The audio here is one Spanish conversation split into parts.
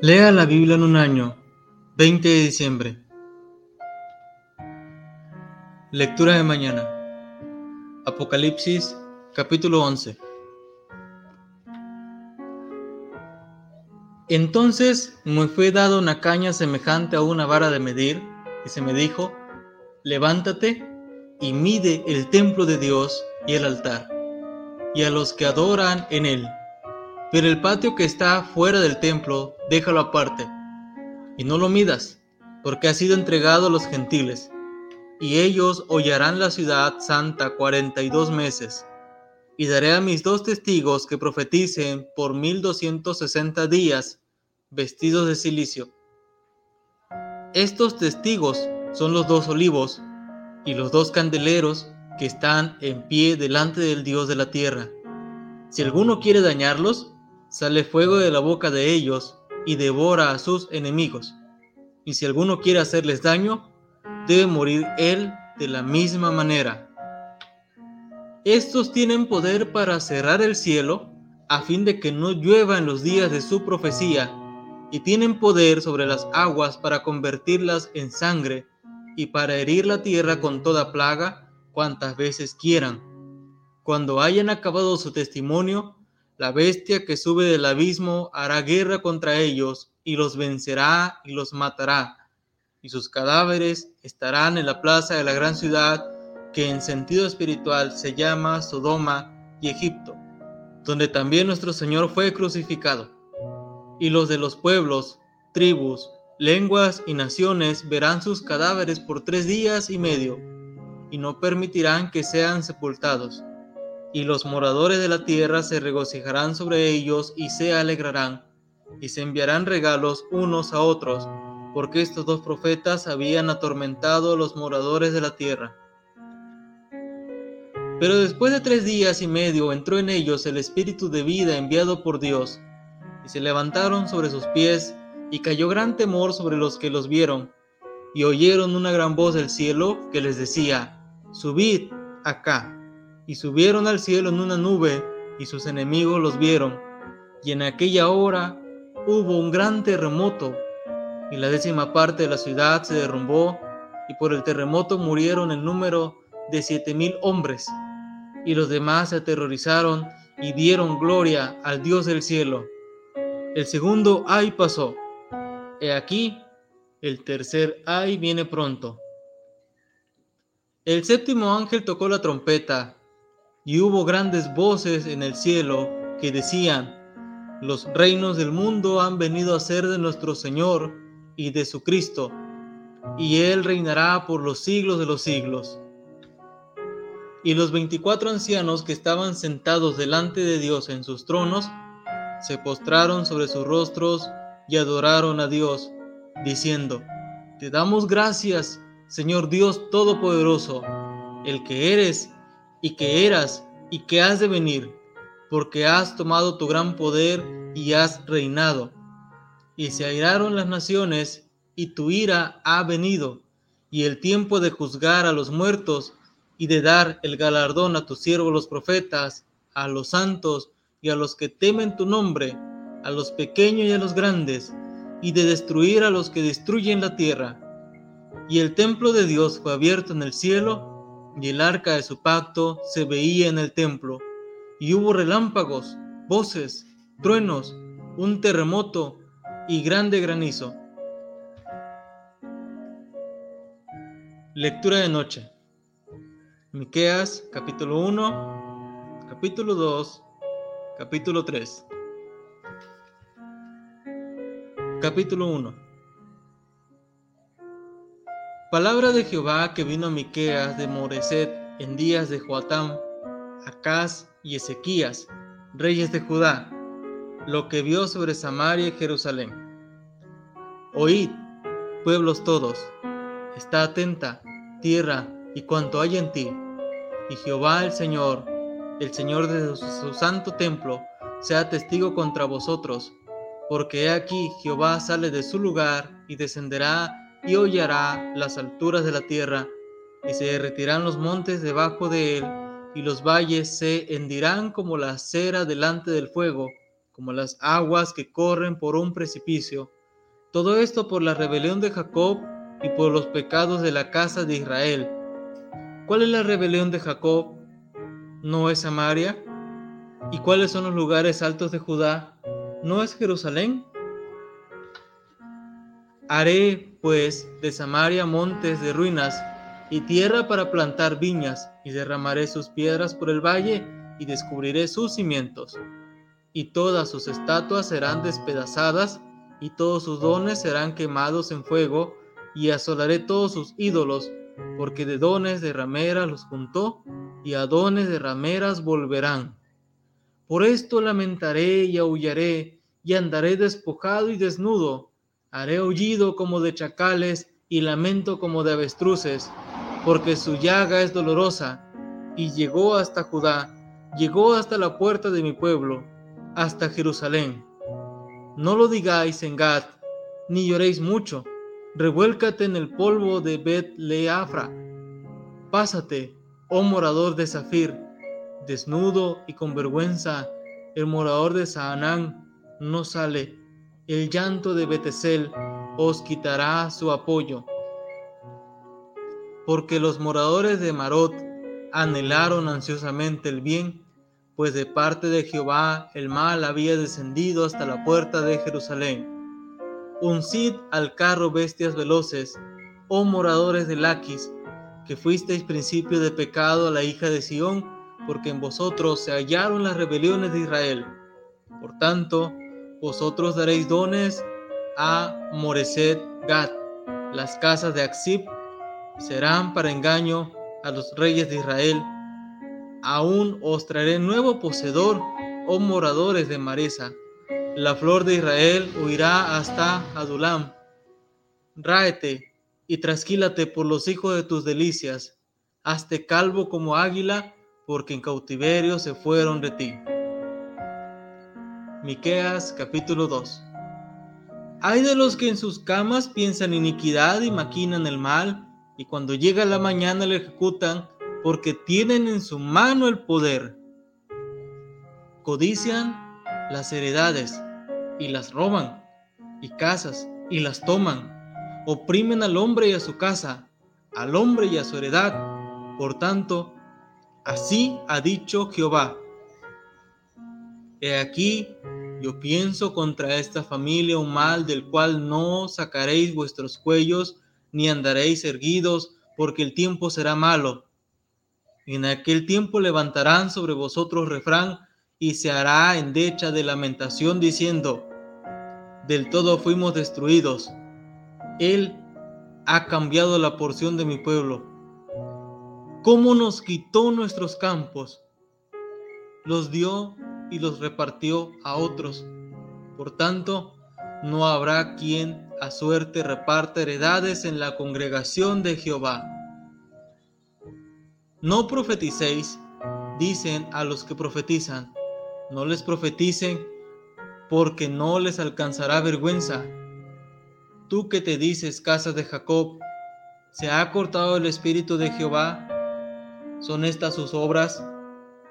Lea la Biblia en un año, 20 de diciembre. Lectura de mañana. Apocalipsis, capítulo 11. Entonces me fue dada una caña semejante a una vara de medir, y se me dijo, levántate y mide el templo de Dios y el altar, y a los que adoran en él pero el patio que está fuera del templo, déjalo aparte, y no lo midas, porque ha sido entregado a los gentiles, y ellos hollarán la ciudad santa cuarenta y dos meses. Y daré a mis dos testigos que profeticen por mil doscientos sesenta días, vestidos de silicio. Estos testigos son los dos olivos y los dos candeleros que están en pie delante del Dios de la tierra. Si alguno quiere dañarlos, sale fuego de la boca de ellos y devora a sus enemigos. Y si alguno quiere hacerles daño, debe morir él de la misma manera. Estos tienen poder para cerrar el cielo a fin de que no llueva en los días de su profecía, y tienen poder sobre las aguas para convertirlas en sangre, y para herir la tierra con toda plaga cuantas veces quieran. Cuando hayan acabado su testimonio, la bestia que sube del abismo hará guerra contra ellos y los vencerá y los matará. Y sus cadáveres estarán en la plaza de la gran ciudad que en sentido espiritual se llama Sodoma y Egipto, donde también nuestro Señor fue crucificado. Y los de los pueblos, tribus, lenguas y naciones verán sus cadáveres por tres días y medio, y no permitirán que sean sepultados y los moradores de la tierra se regocijarán sobre ellos y se alegrarán, y se enviarán regalos unos a otros, porque estos dos profetas habían atormentado a los moradores de la tierra. Pero después de tres días y medio entró en ellos el espíritu de vida enviado por Dios, y se levantaron sobre sus pies, y cayó gran temor sobre los que los vieron, y oyeron una gran voz del cielo que les decía, Subid acá y subieron al cielo en una nube, y sus enemigos los vieron. Y en aquella hora hubo un gran terremoto, y la décima parte de la ciudad se derrumbó, y por el terremoto murieron el número de siete mil hombres. Y los demás se aterrorizaron y dieron gloria al Dios del cielo. El segundo ay pasó. He aquí, el tercer ay viene pronto. El séptimo ángel tocó la trompeta y hubo grandes voces en el cielo que decían, los reinos del mundo han venido a ser de nuestro Señor y de su Cristo, y Él reinará por los siglos de los siglos. Y los veinticuatro ancianos que estaban sentados delante de Dios en sus tronos, se postraron sobre sus rostros y adoraron a Dios, diciendo, Te damos gracias, Señor Dios Todopoderoso, el que eres y que eras y que has de venir, porque has tomado tu gran poder y has reinado. Y se airaron las naciones, y tu ira ha venido, y el tiempo de juzgar a los muertos, y de dar el galardón a tus siervos los profetas, a los santos y a los que temen tu nombre, a los pequeños y a los grandes, y de destruir a los que destruyen la tierra. Y el templo de Dios fue abierto en el cielo, y el arca de su pacto se veía en el templo, y hubo relámpagos, voces, truenos, un terremoto y grande granizo. Lectura de noche. Miqueas capítulo 1, capítulo 2, capítulo 3. Capítulo 1. Palabra de Jehová que vino a Miqueas de Moreset en días de Joatam, Acaz y Ezequías, reyes de Judá, lo que vio sobre Samaria y Jerusalén. Oíd, pueblos todos, está atenta, tierra y cuanto hay en ti, y Jehová el Señor, el Señor de su santo templo, sea testigo contra vosotros, porque he aquí Jehová sale de su lugar y descenderá y hollará las alturas de la tierra, y se derretirán los montes debajo de él, y los valles se hendirán como la cera delante del fuego, como las aguas que corren por un precipicio. Todo esto por la rebelión de Jacob y por los pecados de la casa de Israel. ¿Cuál es la rebelión de Jacob? ¿No es Samaria? ¿Y cuáles son los lugares altos de Judá? ¿No es Jerusalén? Haré, pues, de Samaria montes de ruinas y tierra para plantar viñas, y derramaré sus piedras por el valle, y descubriré sus cimientos y todas sus estatuas serán despedazadas, y todos sus dones serán quemados en fuego, y asolaré todos sus ídolos, porque de dones de rameras los juntó, y a dones de rameras volverán. Por esto lamentaré y aullaré, y andaré despojado y desnudo, haré aullido como de chacales, y lamento como de avestruces, porque su llaga es dolorosa, y llegó hasta Judá, llegó hasta la puerta de mi pueblo, hasta Jerusalén. No lo digáis en Gad, ni lloréis mucho. Revuélcate en el polvo de Bet Leafra. Pásate, oh morador de Zafir, desnudo y con vergüenza. El morador de Saanán no sale. El llanto de Betesel os quitará su apoyo. Porque los moradores de Marot anhelaron ansiosamente el bien pues de parte de Jehová el mal había descendido hasta la puerta de Jerusalén. Uncid al carro bestias veloces, oh moradores de Laquis, que fuisteis principio de pecado a la hija de Sión, porque en vosotros se hallaron las rebeliones de Israel. Por tanto, vosotros daréis dones a Moreset Gad. Las casas de Axib serán para engaño a los reyes de Israel aún os traeré nuevo poseedor, oh moradores de Maresa. La flor de Israel huirá hasta Adulam. Ráete y trasquílate por los hijos de tus delicias. Hazte calvo como águila, porque en cautiverio se fueron de ti. Miqueas capítulo 2 Hay de los que en sus camas piensan iniquidad y maquinan el mal, y cuando llega la mañana lo ejecutan, porque tienen en su mano el poder. Codician las heredades y las roban, y casas y las toman. Oprimen al hombre y a su casa, al hombre y a su heredad. Por tanto, así ha dicho Jehová. He aquí, yo pienso contra esta familia un mal del cual no sacaréis vuestros cuellos, ni andaréis erguidos, porque el tiempo será malo en aquel tiempo levantarán sobre vosotros refrán y se hará endecha de lamentación diciendo, del todo fuimos destruidos. Él ha cambiado la porción de mi pueblo. ¿Cómo nos quitó nuestros campos? Los dio y los repartió a otros. Por tanto, no habrá quien a suerte reparta heredades en la congregación de Jehová. No profeticéis, dicen a los que profetizan, no les profeticen, porque no les alcanzará vergüenza. Tú que te dices, casa de Jacob, ¿se ha cortado el espíritu de Jehová? ¿Son estas sus obras?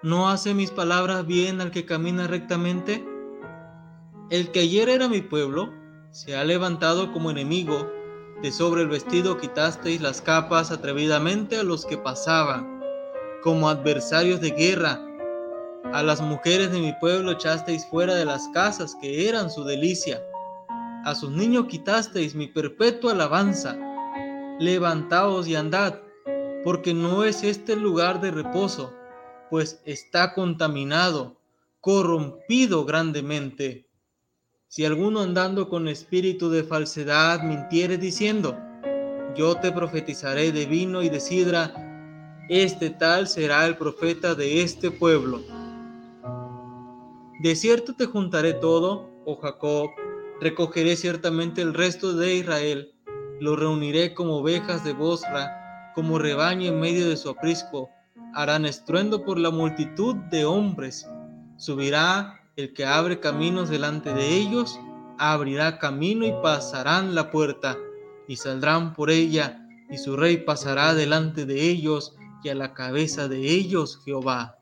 ¿No hace mis palabras bien al que camina rectamente? El que ayer era mi pueblo, se ha levantado como enemigo, de sobre el vestido quitasteis las capas atrevidamente a los que pasaban como adversarios de guerra. A las mujeres de mi pueblo echasteis fuera de las casas que eran su delicia. A sus niños quitasteis mi perpetua alabanza. Levantaos y andad, porque no es este el lugar de reposo, pues está contaminado, corrompido grandemente. Si alguno andando con espíritu de falsedad mintiere diciendo, yo te profetizaré de vino y de sidra, este tal será el profeta de este pueblo. De cierto te juntaré todo, oh Jacob, recogeré ciertamente el resto de Israel, lo reuniré como ovejas de Bosra, como rebaño en medio de su aprisco, harán estruendo por la multitud de hombres. Subirá el que abre caminos delante de ellos, abrirá camino y pasarán la puerta, y saldrán por ella, y su rey pasará delante de ellos, y a la cabeza de ellos Jehová.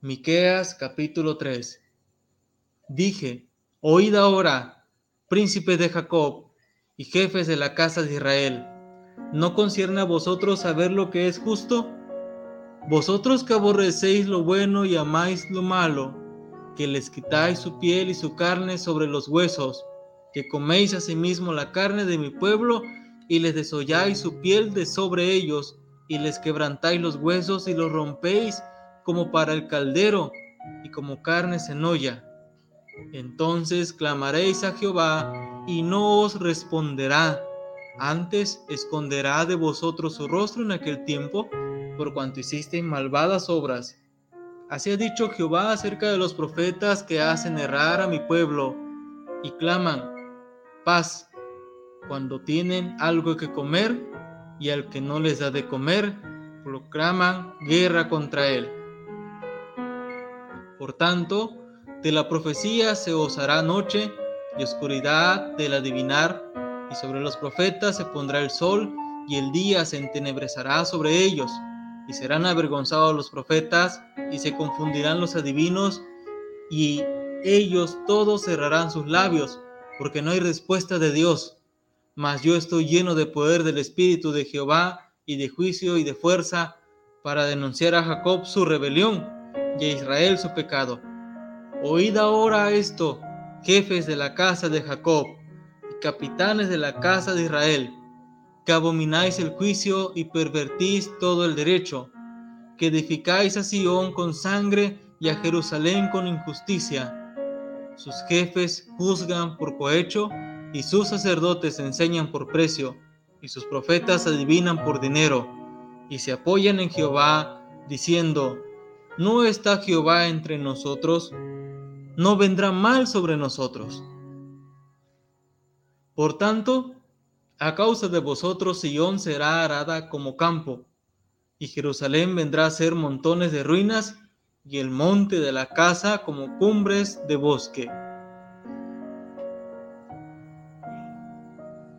Miqueas capítulo 3 Dije, oíd ahora, príncipes de Jacob y jefes de la casa de Israel, ¿no concierne a vosotros saber lo que es justo? Vosotros que aborrecéis lo bueno y amáis lo malo, que les quitáis su piel y su carne sobre los huesos, que coméis asimismo la carne de mi pueblo y les desolláis su piel de sobre ellos, y les quebrantáis los huesos y los rompéis como para el caldero y como carne en olla. Entonces clamaréis a Jehová y no os responderá. Antes esconderá de vosotros su rostro en aquel tiempo, por cuanto hicisteis malvadas obras. Así ha dicho Jehová acerca de los profetas que hacen errar a mi pueblo y claman paz cuando tienen algo que comer y al que no les da de comer, proclaman guerra contra él. Por tanto, de la profecía se os hará noche y oscuridad del adivinar, y sobre los profetas se pondrá el sol, y el día se entenebrezará sobre ellos, y serán avergonzados los profetas, y se confundirán los adivinos, y ellos todos cerrarán sus labios, porque no hay respuesta de Dios. Mas yo estoy lleno de poder del Espíritu de Jehová, y de juicio y de fuerza, para denunciar a Jacob su rebelión, y a Israel su pecado Oíd ahora esto, jefes de la casa de Jacob capitanes de la casa de Israel, que abomináis el juicio y pervertís todo el derecho, que edificáis a Sión con sangre y a Jerusalén con injusticia. Sus jefes juzgan por cohecho y sus sacerdotes enseñan por precio y sus profetas adivinan por dinero y se apoyan en Jehová diciendo, ¿no está Jehová entre nosotros? no vendrá mal sobre nosotros. Por tanto, a causa de vosotros Sion será arada como campo, y Jerusalén vendrá a ser montones de ruinas, y el monte de la casa como cumbres de bosque.